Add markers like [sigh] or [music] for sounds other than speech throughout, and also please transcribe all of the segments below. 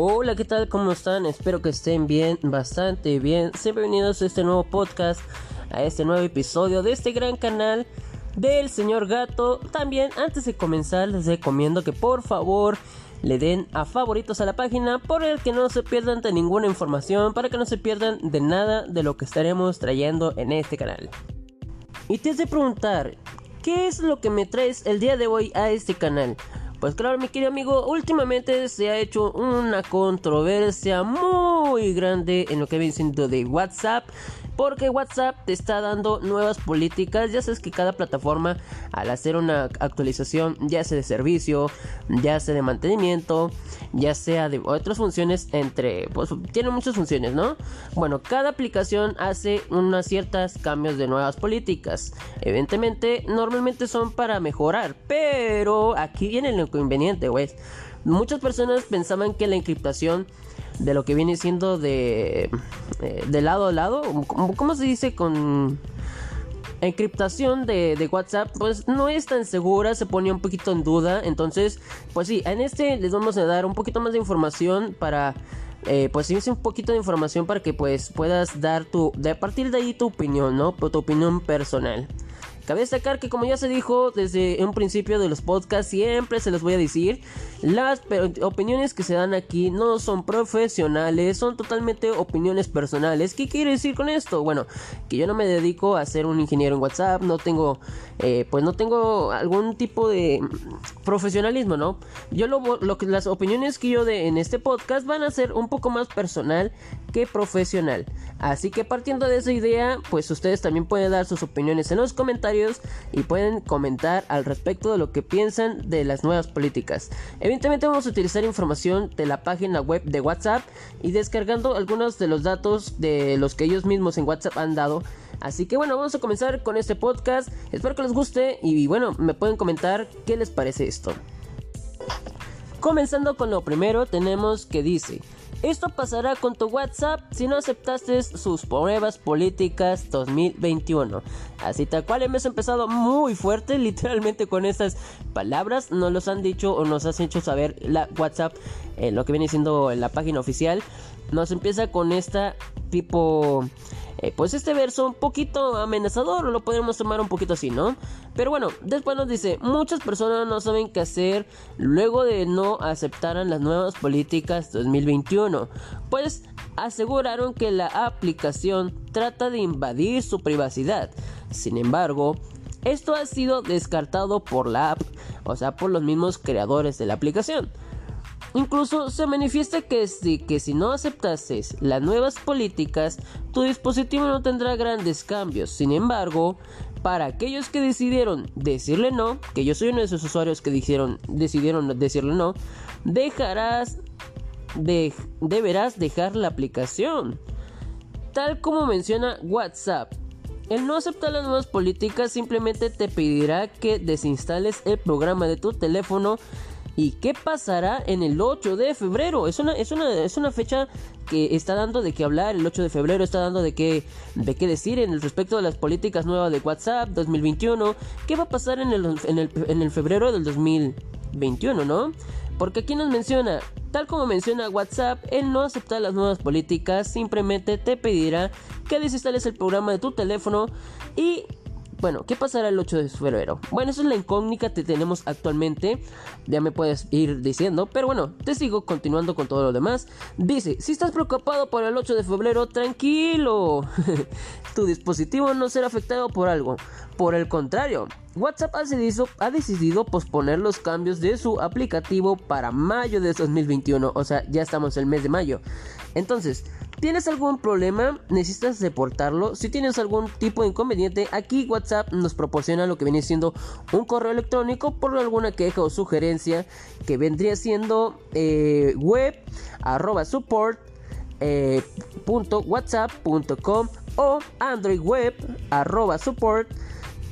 Hola, ¿qué tal? ¿Cómo están? Espero que estén bien, bastante bien. Siempre bienvenidos a este nuevo podcast, a este nuevo episodio de este gran canal del señor gato. También, antes de comenzar, les recomiendo que por favor le den a favoritos a la página por el que no se pierdan de ninguna información, para que no se pierdan de nada de lo que estaremos trayendo en este canal. Y te has de preguntar, ¿qué es lo que me traes el día de hoy a este canal? Pues claro, mi querido amigo, últimamente se ha hecho una controversia muy grande en lo que viene siendo de WhatsApp porque WhatsApp te está dando nuevas políticas. Ya sabes que cada plataforma al hacer una actualización, ya sea de servicio, ya sea de mantenimiento, ya sea de otras funciones, entre, pues tiene muchas funciones, ¿no? Bueno, cada aplicación hace unas ciertas cambios de nuevas políticas. Evidentemente, normalmente son para mejorar, pero aquí viene el inconveniente, güey. Muchas personas pensaban que la encriptación de lo que viene siendo de, eh, de lado a lado, ¿cómo, se dice con encriptación de, de, WhatsApp pues no es tan segura, se ponía un poquito en duda. Entonces, pues sí, en este les vamos a dar un poquito más de información para, eh, pues un poquito de información para que pues puedas dar tu, de partir de ahí tu opinión, ¿no? Tu opinión personal. Cabe destacar que como ya se dijo desde un principio de los podcasts, siempre se los voy a decir, las opiniones que se dan aquí no son profesionales, son totalmente opiniones personales. ¿Qué quiere decir con esto? Bueno, que yo no me dedico a ser un ingeniero en WhatsApp, no tengo, eh, pues no tengo algún tipo de profesionalismo, ¿no? Yo lo, lo las opiniones que yo de en este podcast van a ser un poco más personal que profesional. Así que partiendo de esa idea, pues ustedes también pueden dar sus opiniones en los comentarios y pueden comentar al respecto de lo que piensan de las nuevas políticas. Evidentemente vamos a utilizar información de la página web de WhatsApp y descargando algunos de los datos de los que ellos mismos en WhatsApp han dado. Así que bueno, vamos a comenzar con este podcast. Espero que les guste y bueno, me pueden comentar qué les parece esto. Comenzando con lo primero, tenemos que dice, esto pasará con tu WhatsApp si no aceptaste sus pruebas políticas 2021. Así tal cual hemos empezado muy fuerte, [laughs] literalmente con estas palabras. Nos los han dicho o nos has hecho saber la WhatsApp, eh, lo que viene siendo la página oficial. Nos empieza con esta tipo eh, pues este verso un poquito amenazador, lo podemos tomar un poquito así, ¿no? Pero bueno, después nos dice, muchas personas no saben qué hacer luego de no aceptar las nuevas políticas 2021, pues aseguraron que la aplicación trata de invadir su privacidad. Sin embargo, esto ha sido descartado por la app, o sea, por los mismos creadores de la aplicación. Incluso se manifiesta que si, que si no aceptases las nuevas políticas, tu dispositivo no tendrá grandes cambios. Sin embargo, para aquellos que decidieron decirle no, que yo soy uno de esos usuarios que dijeron, decidieron decirle no, dejarás de, deberás dejar la aplicación. Tal como menciona WhatsApp, el no aceptar las nuevas políticas simplemente te pedirá que desinstales el programa de tu teléfono ¿Y qué pasará en el 8 de febrero? Es una, es una, es una fecha que está dando de qué hablar. El 8 de febrero está dando de qué, de qué decir en el respecto de las políticas nuevas de WhatsApp 2021. ¿Qué va a pasar en el, en el, en el febrero del 2021, no? Porque aquí nos menciona, tal como menciona WhatsApp, el no aceptar las nuevas políticas simplemente te pedirá que desinstales el programa de tu teléfono y bueno, ¿qué pasará el 8 de febrero? Bueno, esa es la incógnita que tenemos actualmente. Ya me puedes ir diciendo. Pero bueno, te sigo continuando con todo lo demás. Dice, si estás preocupado por el 8 de febrero, tranquilo. [laughs] tu dispositivo no será afectado por algo. Por el contrario, WhatsApp ha decidido, ha decidido, posponer los cambios de su aplicativo para mayo de 2021. O sea, ya estamos el mes de mayo. Entonces, ¿Tienes algún problema? ¿Necesitas reportarlo? Si tienes algún tipo de inconveniente, aquí WhatsApp nos proporciona lo que viene siendo un correo electrónico por alguna queja o sugerencia que vendría siendo eh, web arroba support eh, o android web arroba support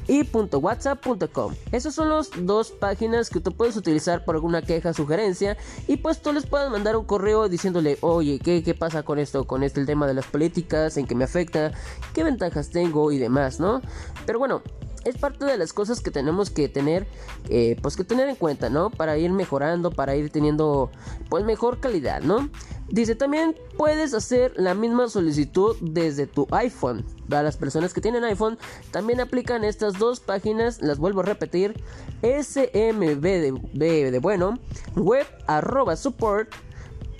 y .whatsapp.com. Esas son las dos páginas que tú puedes utilizar por alguna queja, sugerencia y pues tú les puedes mandar un correo diciéndole, oye, ¿qué, qué pasa con esto? Con este el tema de las políticas, en qué me afecta, qué ventajas tengo y demás, ¿no? Pero bueno, es parte de las cosas que tenemos que tener, eh, pues que tener en cuenta, ¿no? Para ir mejorando, para ir teniendo, pues mejor calidad, ¿no? Dice, también puedes hacer la misma solicitud desde tu iPhone. Para las personas que tienen iPhone, también aplican estas dos páginas, las vuelvo a repetir, smb de, bueno, web arroba support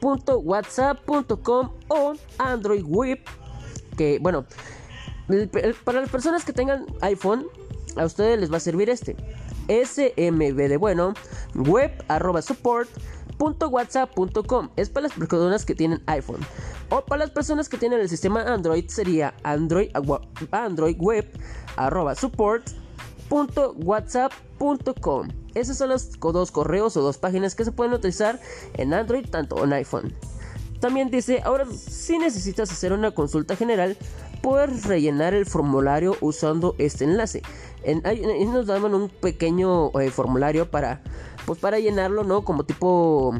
whatsapp.com o Android Web que bueno para las personas que tengan iPhone a ustedes les va a servir este smb de bueno web arroba support .whatsapp.com es para las personas que tienen iPhone o para las personas que tienen el sistema Android sería Android, Android web arroba support whatsapp.com. Esos son los dos correos o dos páginas que se pueden utilizar en Android tanto en iPhone. También dice, ahora si necesitas hacer una consulta general, puedes rellenar el formulario usando este enlace. En, nos daban un pequeño eh, formulario para, pues para llenarlo, ¿no? Como tipo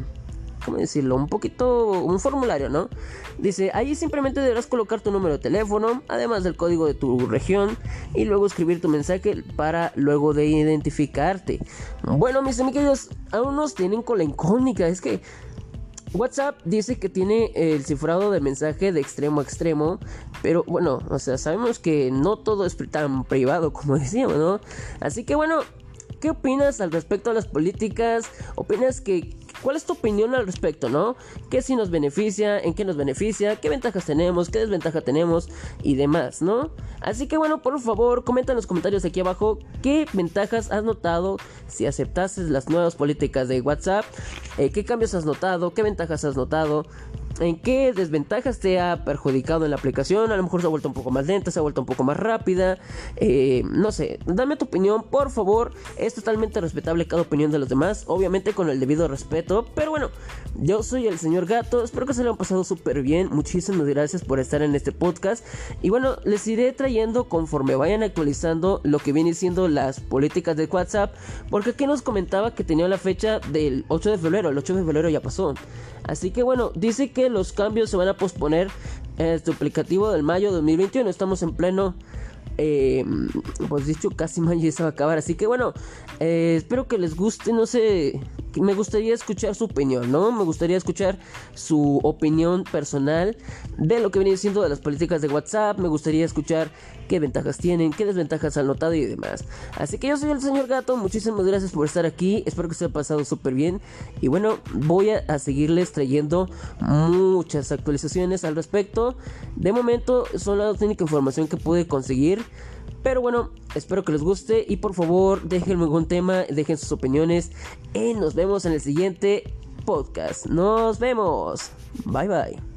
¿cómo decirlo? Un poquito, un formulario, ¿no? Dice, ahí simplemente deberás colocar tu número de teléfono, además del código de tu región, y luego escribir tu mensaje para luego de identificarte. Bueno, mis amigos, aún nos tienen con la incógnita, es que... WhatsApp dice que tiene el cifrado de mensaje de extremo a extremo, pero bueno, o sea, sabemos que no todo es tan privado como [laughs] decíamos, ¿no? Así que bueno, ¿qué opinas al respecto a las políticas? ¿Opinas que ¿Cuál es tu opinión al respecto, no? ¿Qué si nos beneficia? ¿En qué nos beneficia? ¿Qué ventajas tenemos? ¿Qué desventaja tenemos? Y demás, ¿no? Así que bueno, por favor, comenta en los comentarios aquí abajo qué ventajas has notado si aceptases las nuevas políticas de WhatsApp, eh, qué cambios has notado, qué ventajas has notado, en qué desventajas te ha perjudicado en la aplicación. A lo mejor se ha vuelto un poco más lenta, se ha vuelto un poco más rápida. Eh, no sé, dame tu opinión, por favor. Es totalmente respetable cada opinión de los demás, obviamente con el debido respeto. Pero bueno, yo soy el señor Gato. Espero que se lo hayan pasado súper bien. Muchísimas gracias por estar en este podcast. Y bueno, les iré trayendo conforme vayan actualizando lo que viene siendo las políticas de WhatsApp. Porque aquí nos comentaba que tenía la fecha del 8 de febrero. El 8 de febrero ya pasó. Así que bueno, dice que los cambios se van a posponer en el duplicativo del mayo de 2021. Estamos en pleno eh, pues dicho casi mayo ya se va a acabar así que bueno eh, espero que les guste no sé me gustaría escuchar su opinión no me gustaría escuchar su opinión personal de lo que viene siendo de las políticas de WhatsApp me gustaría escuchar qué ventajas tienen qué desventajas han notado y demás. Así que yo soy el señor gato muchísimas gracias por estar aquí espero que se haya pasado súper bien y bueno voy a, a seguirles trayendo muchas actualizaciones al respecto. De momento son la única información que pude conseguir pero bueno, espero que les guste y por favor déjenme algún tema, dejen sus opiniones y nos vemos en el siguiente podcast. Nos vemos. Bye bye.